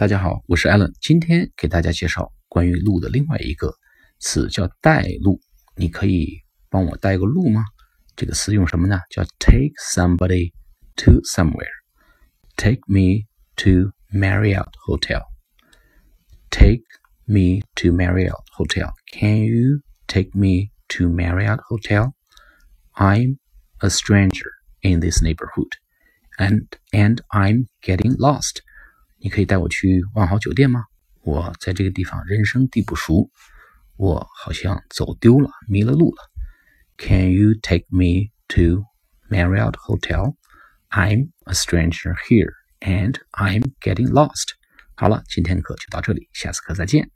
大家好，我是 Allen，今天给大家介绍关于路的另外一个词，叫带路。你可以帮我带个路吗？这个词用什么呢？叫 take somebody to somewhere。Take me to Marriott Hotel。Take me to Marriott Hotel. Can you take me to Marriott Hotel? I'm a stranger in this neighborhood, and and I'm getting lost. 你可以带我去万豪酒店吗？我在这个地方人生地不熟，我好像走丢了，迷了路了。Can you take me to Marriott Hotel? I'm a stranger here and I'm getting lost. 好了，今天的课就到这里，下次课再见。